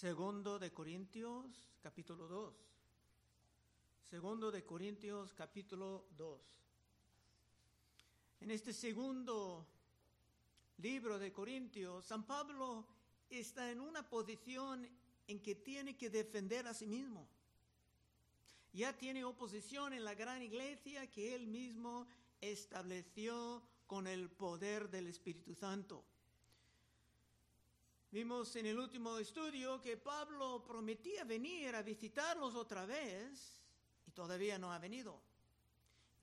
Segundo de Corintios, capítulo 2. Segundo de Corintios, capítulo 2. En este segundo libro de Corintios, San Pablo está en una posición en que tiene que defender a sí mismo. Ya tiene oposición en la gran iglesia que él mismo estableció con el poder del Espíritu Santo. Vimos en el último estudio que Pablo prometía venir a visitarlos otra vez y todavía no ha venido.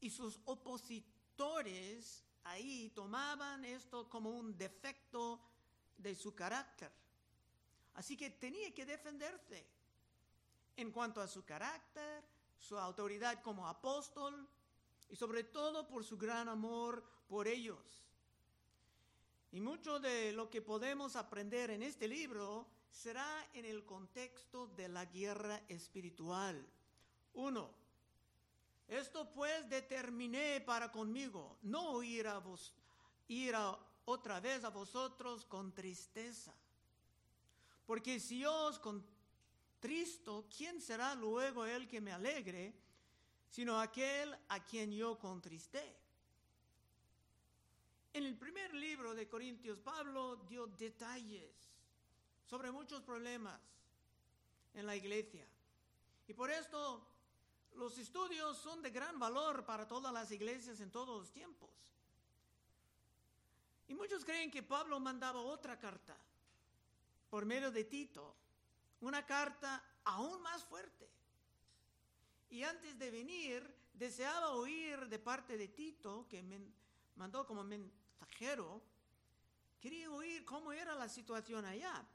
Y sus opositores ahí tomaban esto como un defecto de su carácter. Así que tenía que defenderse en cuanto a su carácter, su autoridad como apóstol y sobre todo por su gran amor por ellos. Y mucho de lo que podemos aprender en este libro será en el contexto de la guerra espiritual. Uno, esto pues determiné para conmigo, no ir a vos, ir a otra vez a vosotros con tristeza. Porque si yo os contristo, ¿quién será luego el que me alegre? Sino aquel a quien yo contristé. En el primer libro de Corintios, Pablo dio detalles sobre muchos problemas en la iglesia. Y por esto los estudios son de gran valor para todas las iglesias en todos los tiempos. Y muchos creen que Pablo mandaba otra carta por medio de Tito, una carta aún más fuerte. Y antes de venir, deseaba oír de parte de Tito, que mandó como quería oír cómo era la situación allá,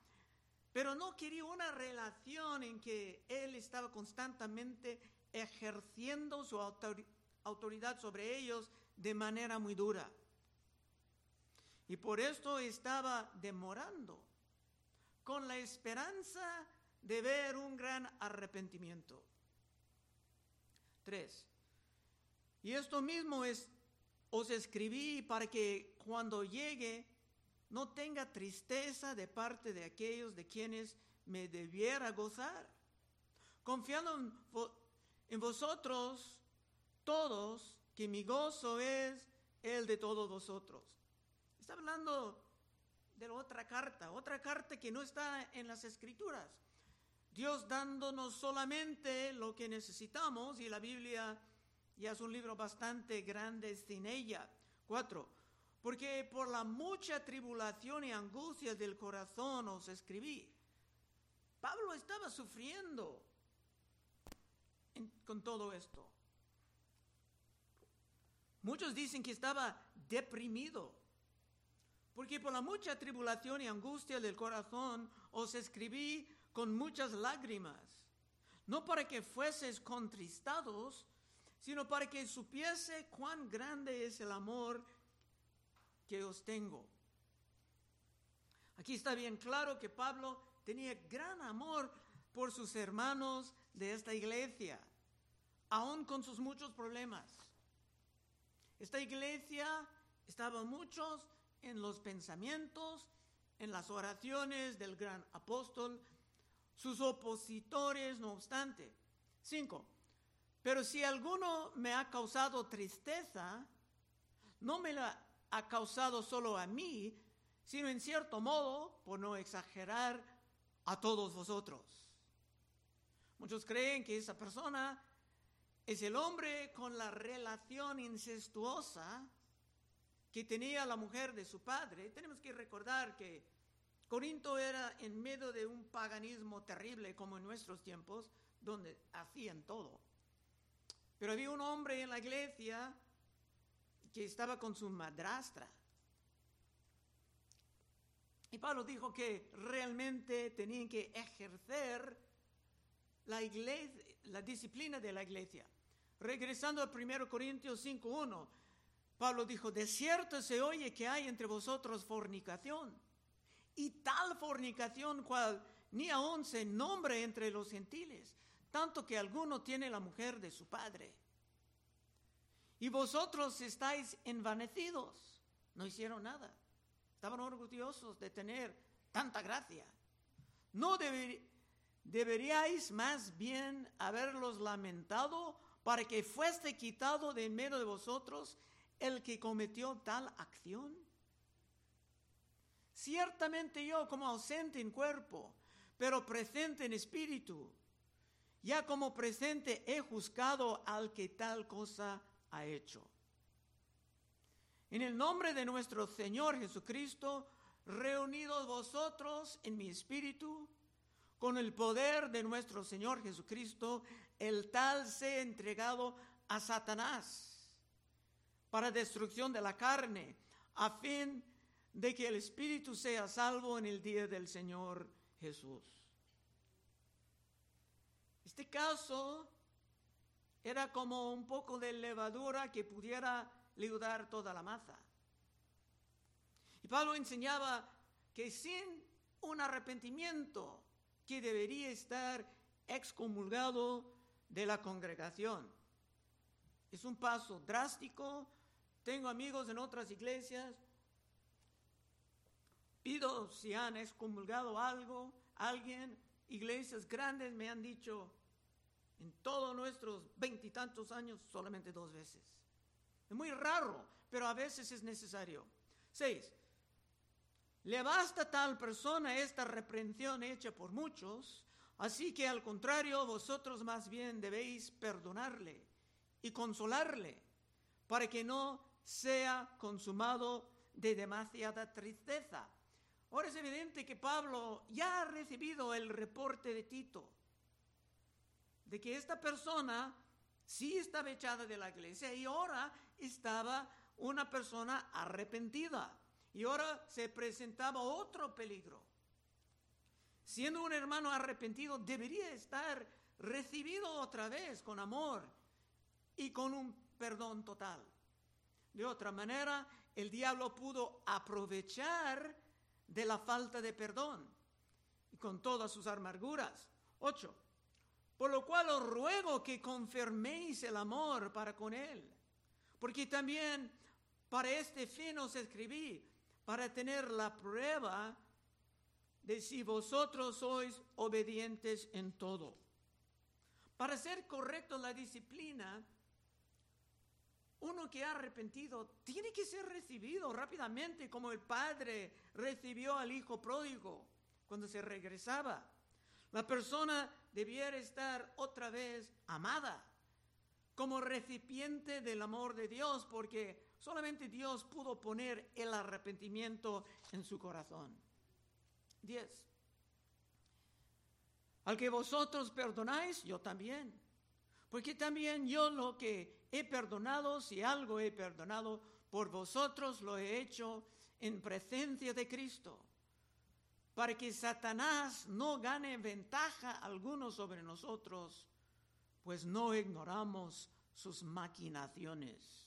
pero no quería una relación en que él estaba constantemente ejerciendo su autoridad sobre ellos de manera muy dura. Y por esto estaba demorando, con la esperanza de ver un gran arrepentimiento. Tres. Y esto mismo es os escribí para que cuando llegue no tenga tristeza de parte de aquellos de quienes me debiera gozar, confiando en, vosotros todos, que mi gozo es el de todos vosotros. Está hablando de otra carta, otra carta que no está en las escrituras. Dios dándonos solamente lo que necesitamos y la Biblia ya es un libro bastante grande sin ella. Cuatro, porque por la mucha tribulación y angustia del corazón os escribí. Pablo estaba sufriendo con todo esto. Muchos dicen que estaba deprimido, porque por la mucha tribulación y angustia del corazón os escribí con muchas lágrimas, no para que fueses contristados, sino para que supiese cuán grande es el amor que os tengo. Aquí está bien claro que Pablo tenía gran amor por sus hermanos de esta iglesia, aun con sus muchos problemas. Esta iglesia estaba muchos en los pensamientos, en las oraciones del gran apóstol, sus opositores, no obstante. Cinco, pero si alguno me ha causado tristeza, no me la ha causado solo a mí, sino en cierto modo, por no exagerar, a todos vosotros. Muchos creen que esa persona es el hombre con la relación incestuosa que tenía la mujer de su padre. Tenemos que recordar que Corinto era en medio de un paganismo terrible como en nuestros tiempos, donde hacían todo. Pero había un hombre en la iglesia que estaba con su madrastra. Y Pablo dijo que realmente tenían que ejercer la, iglesia, la disciplina de la iglesia. Regresando a 1 Corintios 5.1, Pablo dijo, de cierto se oye que hay entre vosotros fornicación, y tal fornicación cual ni aún se nombre entre los gentiles, tanto que alguno tiene la mujer de su padre. Y vosotros estáis envanecidos. No hicieron nada. Estaban orgullosos de tener tanta gracia. No, deberíais más bien haberlos lamentado para que fuese quitado de en medio de vosotros el que cometió tal acción. Ciertamente yo como ausente en cuerpo, pero presente en espíritu, ya como presente he juzgado al que tal cosa ha hecho. En el nombre de nuestro Señor Jesucristo, reunidos vosotros en mi espíritu, con el poder de nuestro Señor Jesucristo, el tal sea entregado a Satanás para destrucción de la carne, a fin de que el espíritu sea salvo en el día del Señor Jesús. Este caso era como un poco de levadura que pudiera liudar toda la masa. Y Pablo enseñaba que sin un arrepentimiento que debería estar excomulgado de la congregación. Es un paso drástico. Tengo amigos en otras iglesias. Pido si han excomulgado algo, alguien. Iglesias grandes me han dicho en todos nuestros veintitantos años solamente dos veces. Es muy raro, pero a veces es necesario. Seis, le basta tal persona esta reprensión hecha por muchos, así que al contrario, vosotros más bien debéis perdonarle y consolarle para que no sea consumado de demasiada tristeza. Ahora es evidente que Pablo ya ha recibido el reporte de Tito, de que esta persona sí estaba echada de la iglesia y ahora estaba una persona arrepentida. Y ahora se presentaba otro peligro. Siendo un hermano arrepentido, debería estar recibido otra vez con amor y con un perdón total. De otra manera, el diablo pudo aprovechar de la falta de perdón y con todas sus amarguras. Ocho. Por lo cual os ruego que confirméis el amor para con él, porque también para este fin os escribí, para tener la prueba de si vosotros sois obedientes en todo. Para ser correcto la disciplina, uno que ha arrepentido tiene que ser recibido rápidamente como el padre recibió al hijo pródigo cuando se regresaba. La persona debiera estar otra vez amada como recipiente del amor de Dios porque Solamente Dios pudo poner el arrepentimiento en su corazón. 10. Al que vosotros perdonáis, yo también. Porque también yo lo que he perdonado, si algo he perdonado, por vosotros lo he hecho en presencia de Cristo, para que Satanás no gane ventaja alguno sobre nosotros, pues no ignoramos sus maquinaciones.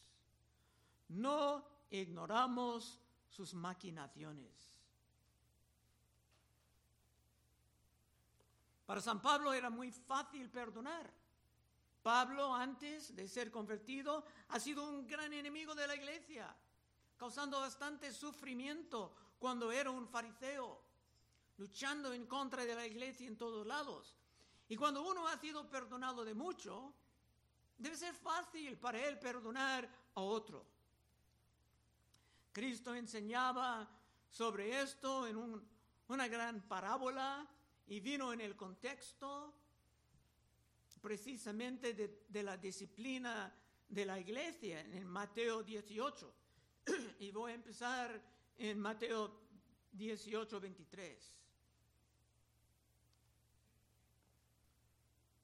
No ignoramos sus maquinaciones. Para San Pablo era muy fácil perdonar. Pablo, antes de ser convertido, ha sido un gran enemigo de la iglesia, causando bastante sufrimiento cuando era un fariseo, luchando en contra de la iglesia en todos lados. Y cuando uno ha sido perdonado de mucho, debe ser fácil para él perdonar a otro. Cristo enseñaba sobre esto en una gran parábola y vino en el contexto precisamente de, la disciplina de la iglesia en Mateo 18. y voy a empezar en Mateo 18, 23.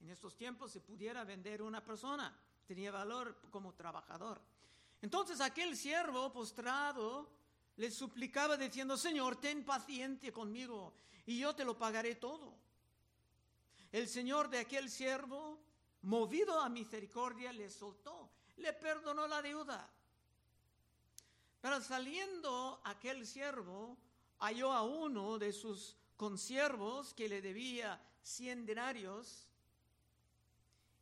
En estos tiempos se pudiera vender una persona, tenía valor como trabajador. Entonces aquel siervo postrado le suplicaba diciendo, Señor, ten paciencia conmigo y yo te lo pagaré todo. El Señor de aquel siervo, movido a misericordia, le soltó, le perdonó la deuda. Pero saliendo aquel siervo, halló a uno de sus consiervos que le debía cien denarios,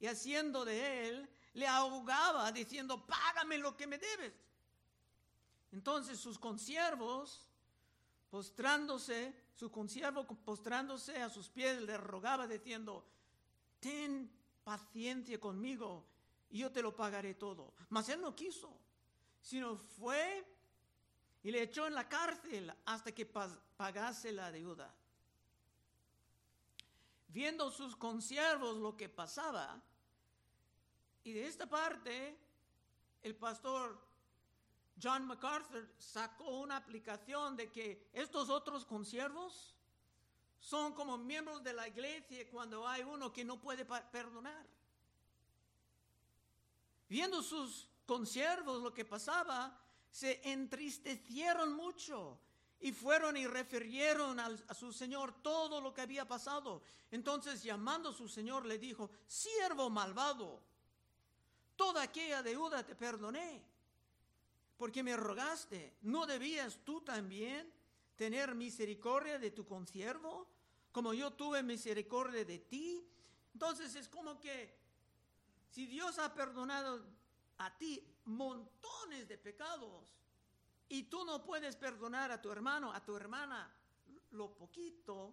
y haciendo de él, le ahogaba diciendo, págame lo que me debes. Entonces sus consiervos, postrándose, su consiervo postrándose a sus pies, le rogaba diciendo, ten paciencia conmigo y yo te lo pagaré todo. Mas él no quiso, sino fue y le echó en la cárcel hasta que pagase la deuda. Viendo sus consiervos lo que pasaba, y de esta parte, el pastor John MacArthur sacó una aplicación de que estos otros consiervos son como miembros de la iglesia cuando hay uno que no puede perdonar. Viendo sus consiervos lo que pasaba, se entristecieron mucho y fueron y refirieron a su señor todo lo que había pasado. Entonces llamando a su señor le dijo, siervo malvado, toda aquella deuda te perdoné porque me rogaste, ¿no debías tú también tener misericordia de tu consiervo, como yo tuve misericordia de ti? Entonces es como que si Dios ha perdonado a ti montones de pecados y tú no puedes perdonar a tu hermano, a tu hermana, lo poquito,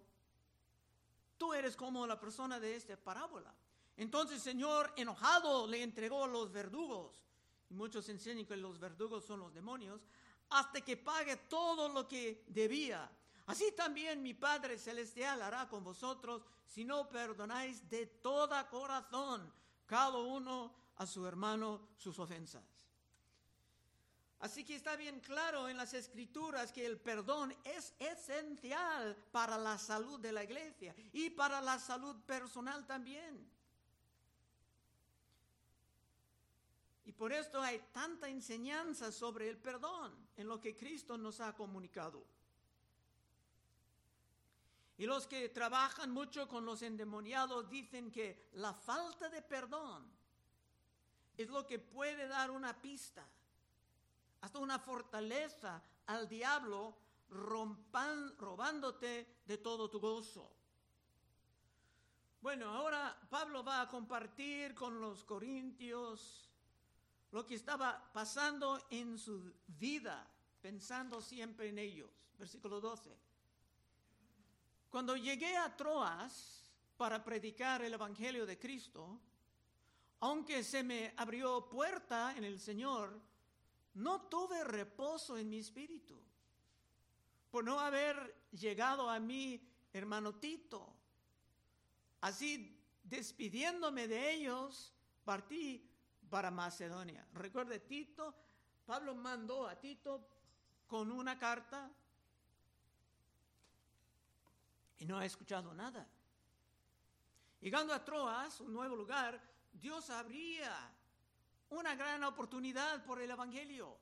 tú eres como la persona de esta parábola. Entonces el Señor enojado le entregó a los verdugos y muchos enseñan que los verdugos son los demonios, hasta que pague todo lo que debía. Así también mi Padre Celestial hará con vosotros si no perdonáis de todo corazón cada uno a su hermano sus ofensas. Así que está bien claro en las escrituras que el perdón es esencial para la salud de la iglesia y para la salud personal también. Por esto hay tanta enseñanza sobre el perdón en lo que Cristo nos ha comunicado. Y los que trabajan mucho con los endemoniados dicen que la falta de perdón es lo que puede dar una pista, hasta una fortaleza al diablo robándote de todo tu gozo. Bueno, ahora Pablo va a compartir con los corintios lo que estaba pasando en su vida, pensando siempre en ellos. Versículo 12. Cuando llegué a Troas para predicar el Evangelio de Cristo, aunque se me abrió puerta en el Señor, no tuve reposo en mi espíritu por no haber llegado a mí, hermano Tito. Así, despidiéndome de ellos, partí para Macedonia. Recuerde, Tito, Pablo mandó a Tito con una carta y no ha escuchado nada. Llegando a Troas, un nuevo lugar, Dios abría una gran oportunidad por el Evangelio.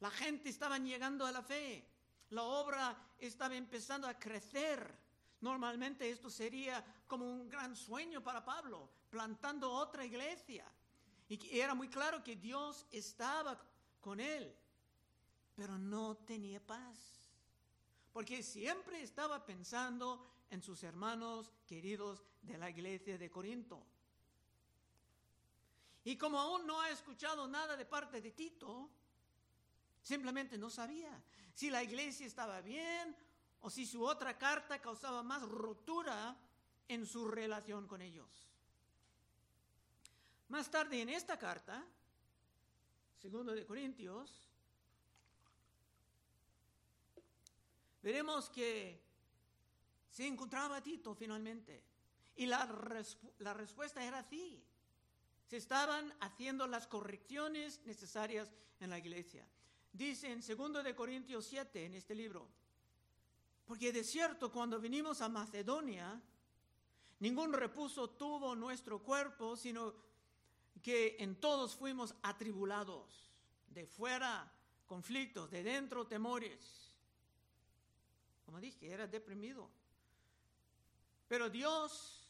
La gente estaba llegando a la fe. La obra estaba empezando a crecer. Normalmente esto sería como un gran sueño para Pablo, plantando otra iglesia. Y era muy claro que Dios estaba con él, pero no tenía paz. Porque siempre estaba pensando en sus hermanos queridos de la iglesia de Corinto. Y como aún no ha escuchado nada de parte de Tito, simplemente no sabía si la iglesia estaba bien o si su otra carta causaba más rotura en su relación con ellos. Más tarde en esta carta, segundo de Corintios, veremos que se encontraba Tito finalmente. Y la, respuesta era sí. Se estaban haciendo las correcciones necesarias en la iglesia. Dice en segundo de Corintios 7 en este libro, porque de cierto cuando vinimos a Macedonia, ningún repuso tuvo nuestro cuerpo, sino que en todos fuimos atribulados, de fuera conflictos, de dentro temores. Como dije, era deprimido. Pero Dios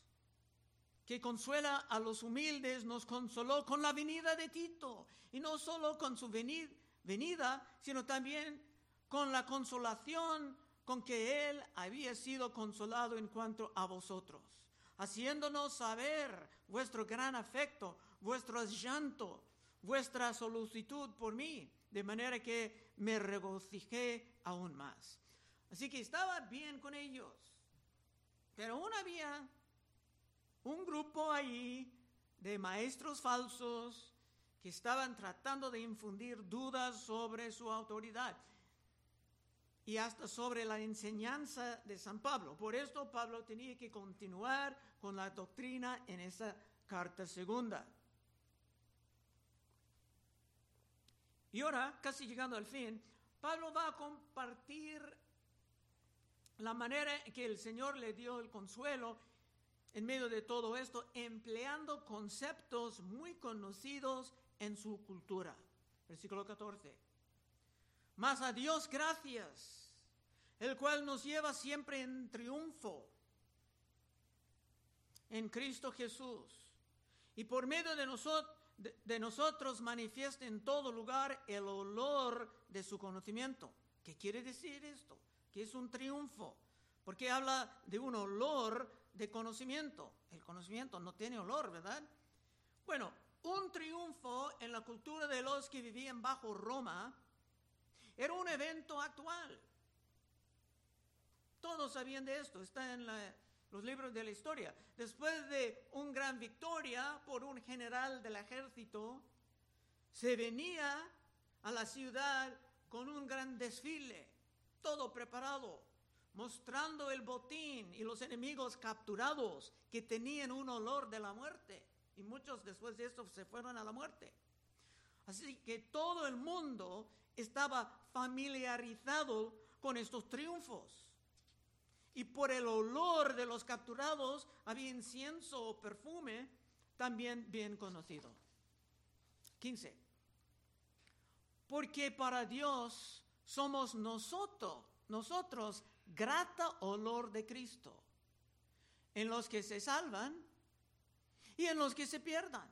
que consuela a los humildes, nos consoló con la venida de Tito, y no solo con su venida, sino también con la consolación con que él había sido consolado en cuanto a vosotros, haciéndonos saber vuestro gran afecto, vuestro llanto, vuestra solicitud por mí, de manera que me regocijé aún más. Así que estaba bien con ellos, pero aún había un grupo ahí de maestros falsos que estaban tratando de infundir dudas sobre su autoridad y hasta sobre la enseñanza de San Pablo. Por esto Pablo tenía que continuar con la doctrina en esa carta segunda. Y ahora, casi llegando al fin, Pablo va a compartir la manera en que el Señor le dio el consuelo en medio de todo esto, empleando conceptos muy conocidos en su cultura. Versículo 14. Mas a Dios gracias, el cual nos lleva siempre en triunfo en Cristo Jesús. Y por medio de, nosotros, de, nosotros manifiesta en todo lugar el olor de su conocimiento. ¿Qué quiere decir esto? Que es un triunfo. Porque habla de un olor de conocimiento. El conocimiento no tiene olor, ¿verdad? Bueno, un triunfo en la cultura de los que vivían bajo Roma era un evento actual. Todos sabían de esto, está en los libros de la historia. Después de una gran victoria por un general del ejército, se venía a la ciudad con un gran desfile, todo preparado mostrando el botín y los enemigos capturados que tenían un olor de la muerte. Y muchos después de esto se fueron a la muerte. Así que todo el mundo estaba familiarizado con estos triunfos. Y por el olor de los capturados había incienso o perfume también bien conocido. 15. Porque para Dios somos nosotros, nosotros grata olor de Cristo en los que se salvan y en los que se pierdan.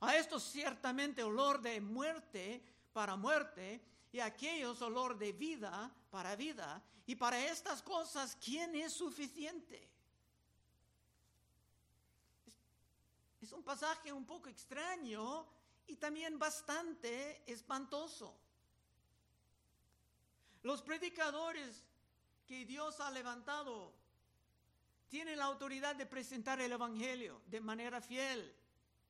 A estos ciertamente olor de muerte para muerte y a aquellos olor de vida para vida. Y para estas cosas, ¿quién es suficiente? Es un pasaje un poco extraño y también bastante espantoso. Los predicadores que Dios ha levantado tienen la autoridad de presentar el Evangelio de manera fiel.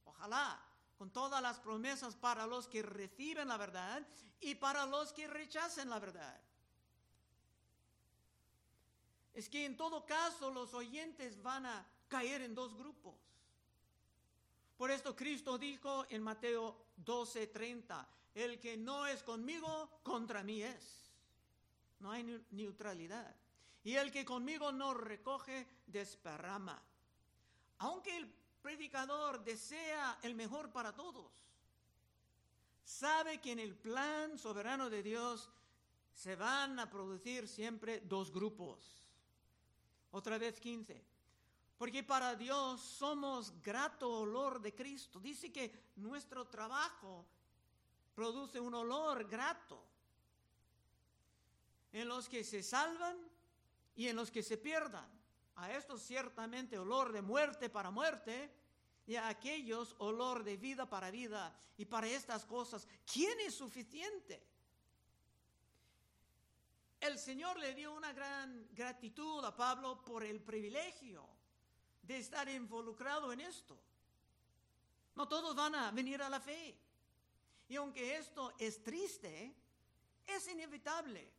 Ojalá, con todas las promesas para los que reciben la verdad y para los que rechacen la verdad. Es que en todo caso los oyentes van a caer en dos grupos. Por esto Cristo dijo en Mateo 12:30, el que no es conmigo, contra mí es. No hay neutralidad. Y el que conmigo no recoge, desparrama. Aunque el predicador desea el mejor para todos, sabe que en el plan soberano de Dios se van a producir siempre dos grupos. Otra vez 15. Porque para Dios somos grato olor de Cristo. Dice que nuestro trabajo produce un olor grato en los que se salvan y en los que se pierdan. A estos ciertamente olor de muerte para muerte y a aquellos olor de vida para vida. Y para estas cosas, ¿quién es suficiente? El Señor le dio una gran gratitud a Pablo por el privilegio de estar involucrado en esto. No todos van a venir a la fe. Y aunque esto es triste, es inevitable.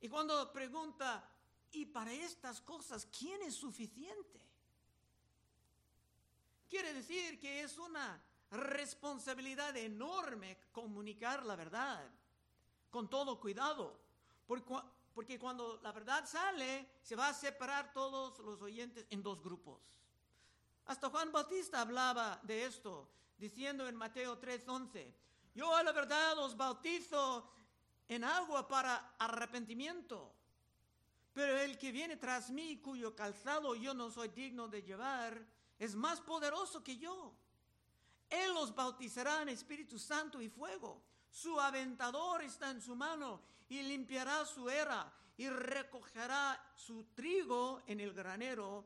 Y cuando pregunta, ¿y para estas cosas quién es suficiente? Quiere decir que es una responsabilidad enorme comunicar la verdad con todo cuidado, porque cuando la verdad sale, se va a separar todos los oyentes en dos grupos. Hasta Juan Bautista hablaba de esto, diciendo en Mateo 3:11, yo a la verdad os bautizo en agua para arrepentimiento. Pero el que viene tras mí, cuyo calzado yo no soy digno de llevar, es más poderoso que yo. Él los bautizará en Espíritu Santo y fuego. Su aventador está en su mano y limpiará su era y recogerá su trigo en el granero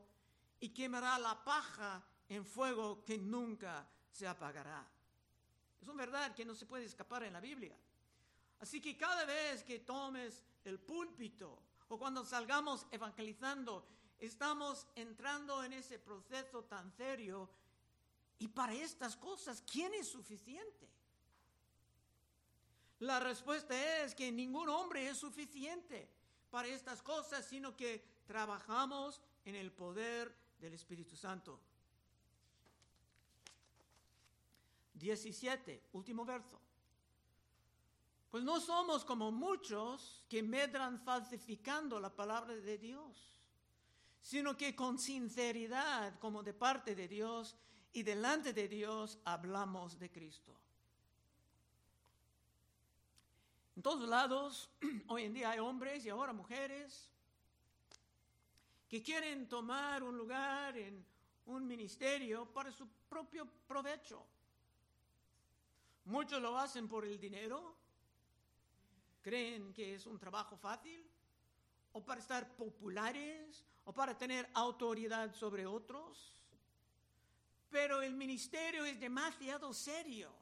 y quemará la paja en fuego que nunca se apagará. Es una verdad que no se puede escapar en la Biblia. Así que cada vez que tomes el púlpito o cuando salgamos evangelizando, estamos entrando en ese proceso tan serio. Y para estas cosas, ¿quién es suficiente? La respuesta es que ningún hombre es suficiente para estas cosas, sino que trabajamos en el poder del Espíritu Santo. 17, último verso. Pues no somos como muchos que medran falsificando la palabra de Dios, sino que con sinceridad, como de parte de Dios y delante de Dios, hablamos de Cristo. En todos lados, hoy en día hay hombres y ahora mujeres que quieren tomar un lugar en un ministerio para su propio provecho. Muchos lo hacen por el dinero, creen que es un trabajo fácil, o para estar populares, o para tener autoridad sobre otros. Pero el ministerio es demasiado serio,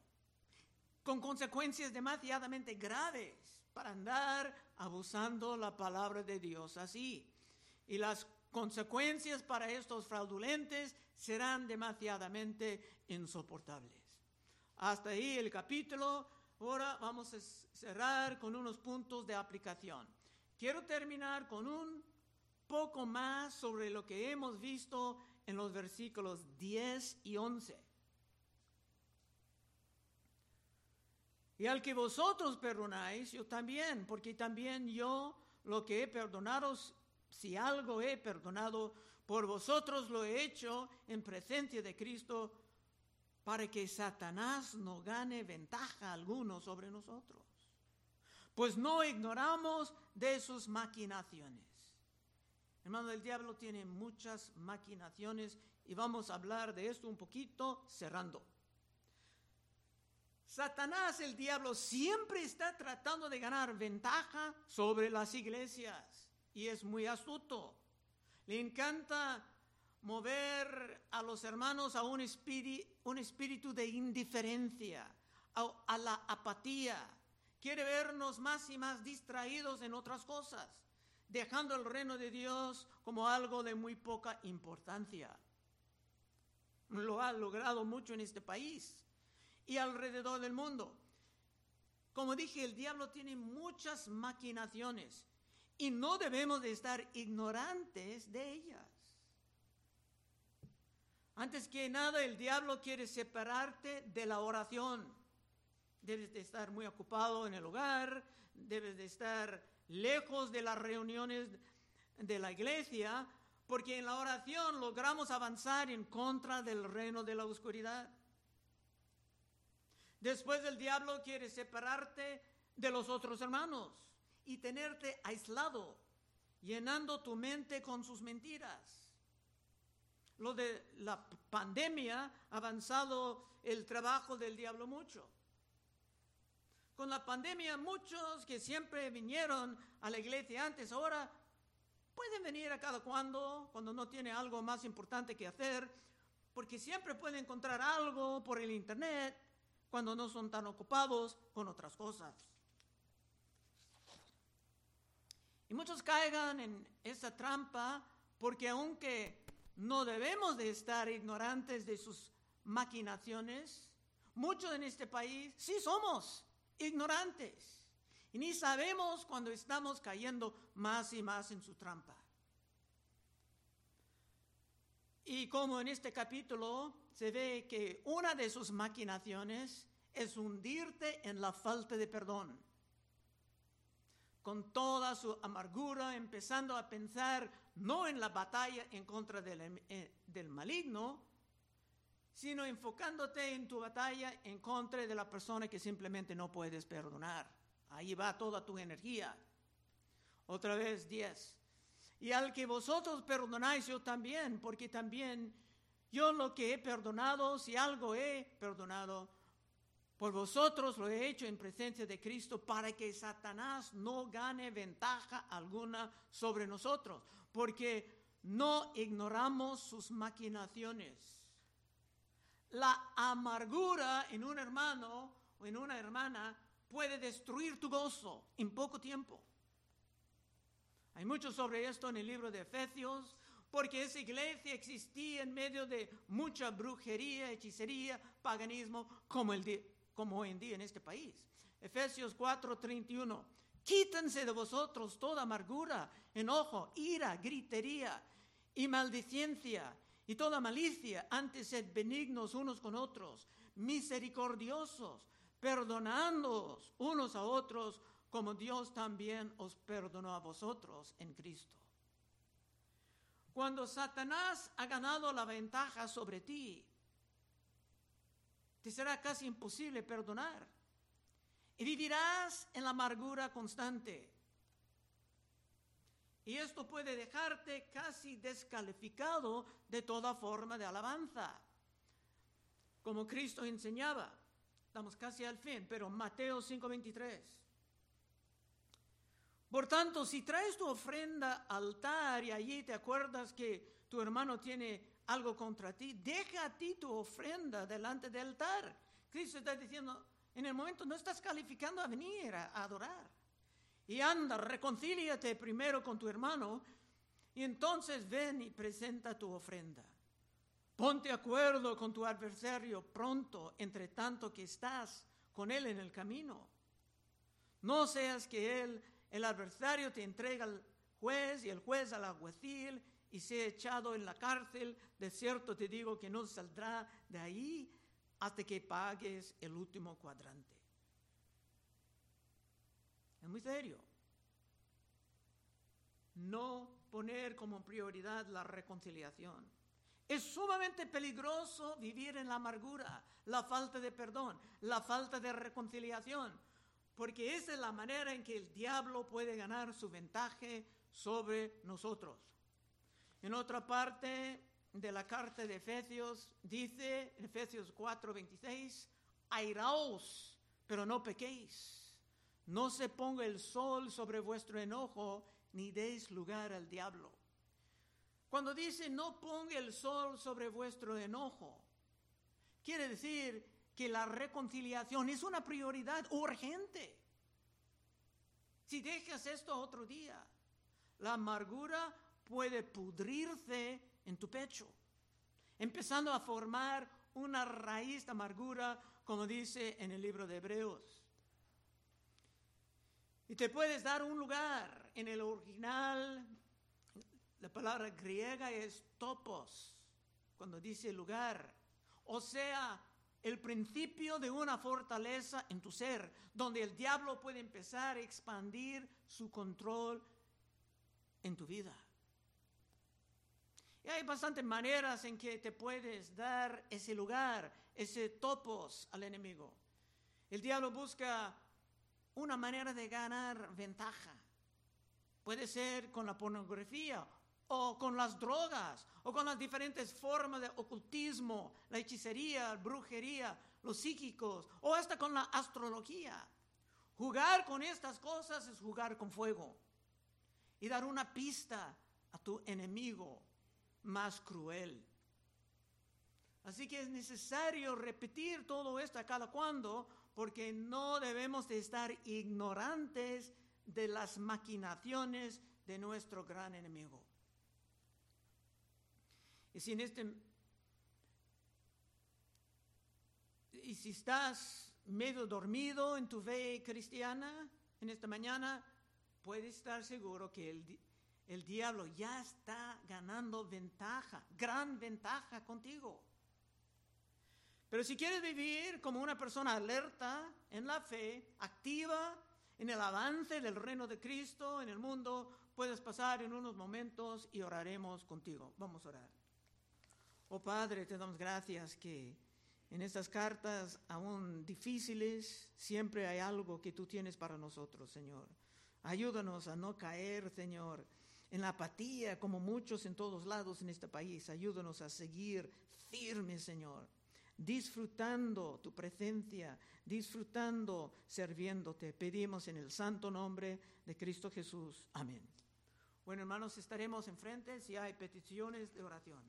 con consecuencias demasiadamente graves para andar abusando la palabra de Dios así. Y las consecuencias para estos fraudulentes serán demasiadamente insoportables. Hasta ahí el capítulo. Ahora vamos a cerrar con unos puntos de aplicación. Quiero terminar con un poco más sobre lo que hemos visto en los versículos 10 y 11. Y al que vosotros perdonáis, yo también, porque también yo lo que he perdonado, si algo he perdonado, por vosotros lo he hecho en presencia de Cristo para que Satanás no gane ventaja alguno sobre nosotros. Pues no ignoramos de sus maquinaciones. Hermano, el diablo tiene muchas maquinaciones y vamos a hablar de esto un poquito cerrando. Satanás, el diablo, siempre está tratando de ganar ventaja sobre las iglesias y es muy astuto. Le encanta mover a los hermanos a un espíritu, un espíritu de indiferencia, a, la apatía. Quiere vernos más y más distraídos en otras cosas, dejando el reino de Dios como algo de muy poca importancia. Lo ha logrado mucho en este país y alrededor del mundo. Como dije, el diablo tiene muchas maquinaciones y no debemos de estar ignorantes de ellas. Antes que nada, el diablo quiere separarte de la oración. Debes de estar muy ocupado en el hogar, debes de estar lejos de las reuniones de la iglesia, porque en la oración logramos avanzar en contra del reino de la oscuridad. Después el diablo quiere separarte de los otros hermanos y tenerte aislado, llenando tu mente con sus mentiras lo de la pandemia ha avanzado el trabajo del diablo mucho. Con la pandemia muchos que siempre vinieron a la iglesia antes, ahora pueden venir a cada cuando, cuando no tiene algo más importante que hacer, porque siempre pueden encontrar algo por el internet cuando no son tan ocupados con otras cosas. Y muchos caigan en esa trampa porque aunque no debemos de estar ignorantes de sus maquinaciones. Muchos en este país sí somos ignorantes y ni sabemos cuando estamos cayendo más y más en su trampa. Y como en este capítulo se ve que una de sus maquinaciones es hundirte en la falta de perdón. Con toda su amargura, empezando a pensar no en la batalla en contra del, eh, del maligno, sino enfocándote en tu batalla en contra de la persona que simplemente no puedes perdonar. Ahí va toda tu energía. Otra vez, 10. Y al que vosotros perdonáis, yo también, porque también yo lo que he perdonado, si algo he perdonado, por vosotros lo he hecho en presencia de Cristo para que Satanás no gane ventaja alguna sobre nosotros, porque no ignoramos sus maquinaciones. La amargura en un hermano o en una hermana puede destruir tu gozo en poco tiempo. Hay mucho sobre esto en el libro de Efesios, porque esa iglesia existía en medio de mucha brujería, hechicería, paganismo, como, el como hoy en día en este país. Efesios 4:31. Quítense de vosotros toda amargura, enojo, ira, gritería y maldicencia y toda malicia. Antes sed benignos unos con otros, misericordiosos, perdonándoos unos a otros, como Dios también os perdonó a vosotros en Cristo. Cuando Satanás ha ganado la ventaja sobre ti, te será casi imposible perdonar y vivirás en la amargura constante. Y esto puede dejarte casi descalificado de toda forma de alabanza, como Cristo enseñaba. Estamos casi al fin, pero Mateo 5:23. Por tanto, si traes tu ofrenda al altar y allí te acuerdas que tu hermano tiene algo contra ti, deja a ti tu ofrenda delante del altar. Cristo está diciendo, en el momento no estás calificando a venir a, adorar. Y anda, reconcíliate primero con tu hermano y entonces ven y presenta tu ofrenda. Ponte acuerdo con tu adversario pronto, entre tanto que estás con él en el camino. No seas que él el adversario te entrega al juez y el juez al alguacil y sea echado en la cárcel. De cierto te digo que no saldrá de ahí hasta que pagues el último cuadrante. Es muy serio. No poner como prioridad la reconciliación. Es sumamente peligroso vivir en la amargura, la falta de perdón, la falta de reconciliación porque esa es la manera en que el diablo puede ganar su ventaja sobre nosotros. En otra parte de la carta de Efesios dice, en Efesios 4, 26, airaos, pero no pequéis. No se ponga el sol sobre vuestro enojo, ni deis lugar al diablo. Cuando dice no ponga el sol sobre vuestro enojo, quiere decir que la reconciliación es una prioridad urgente. Si dejas esto otro día, la amargura puede pudrirse en tu pecho, empezando a formar una raíz de amargura, como dice en el libro de Hebreos. Y te puedes dar un lugar en el original, la palabra griega es topos, cuando dice lugar, o sea, el principio de una fortaleza en tu ser, donde el diablo puede empezar a expandir su control en tu vida. Y hay bastantes maneras en que te puedes dar ese lugar, ese topos al enemigo. El diablo busca una manera de ganar ventaja. Puede ser con la pornografía o con las drogas, o con las diferentes formas de ocultismo, la hechicería, brujería, los psíquicos, o hasta con la astrología. Jugar con estas cosas es jugar con fuego y dar una pista a tu enemigo más cruel. Así que es necesario repetir todo esto a cada cuando, porque no debemos de estar ignorantes de las maquinaciones de nuestro gran enemigo. Y si en este y si estás medio dormido en tu fe cristiana en esta mañana, puedes estar seguro que el, el diablo ya está ganando ventaja, gran ventaja contigo. Pero si quieres vivir como una persona alerta en la fe, activa en el avance del reino de Cristo en el mundo, puedes pasar en unos momentos y oraremos contigo. Vamos a orar. Oh Padre, te damos gracias que en estas cartas, aún difíciles, siempre hay algo que tú tienes para nosotros, Señor. Ayúdanos a no caer, Señor, en la apatía, como muchos en todos lados en este país. Ayúdanos a seguir firmes, Señor, disfrutando tu presencia, disfrutando serviéndote. Pedimos en el santo nombre de Cristo Jesús. Amén. Bueno, hermanos, estaremos enfrente si hay peticiones de oración.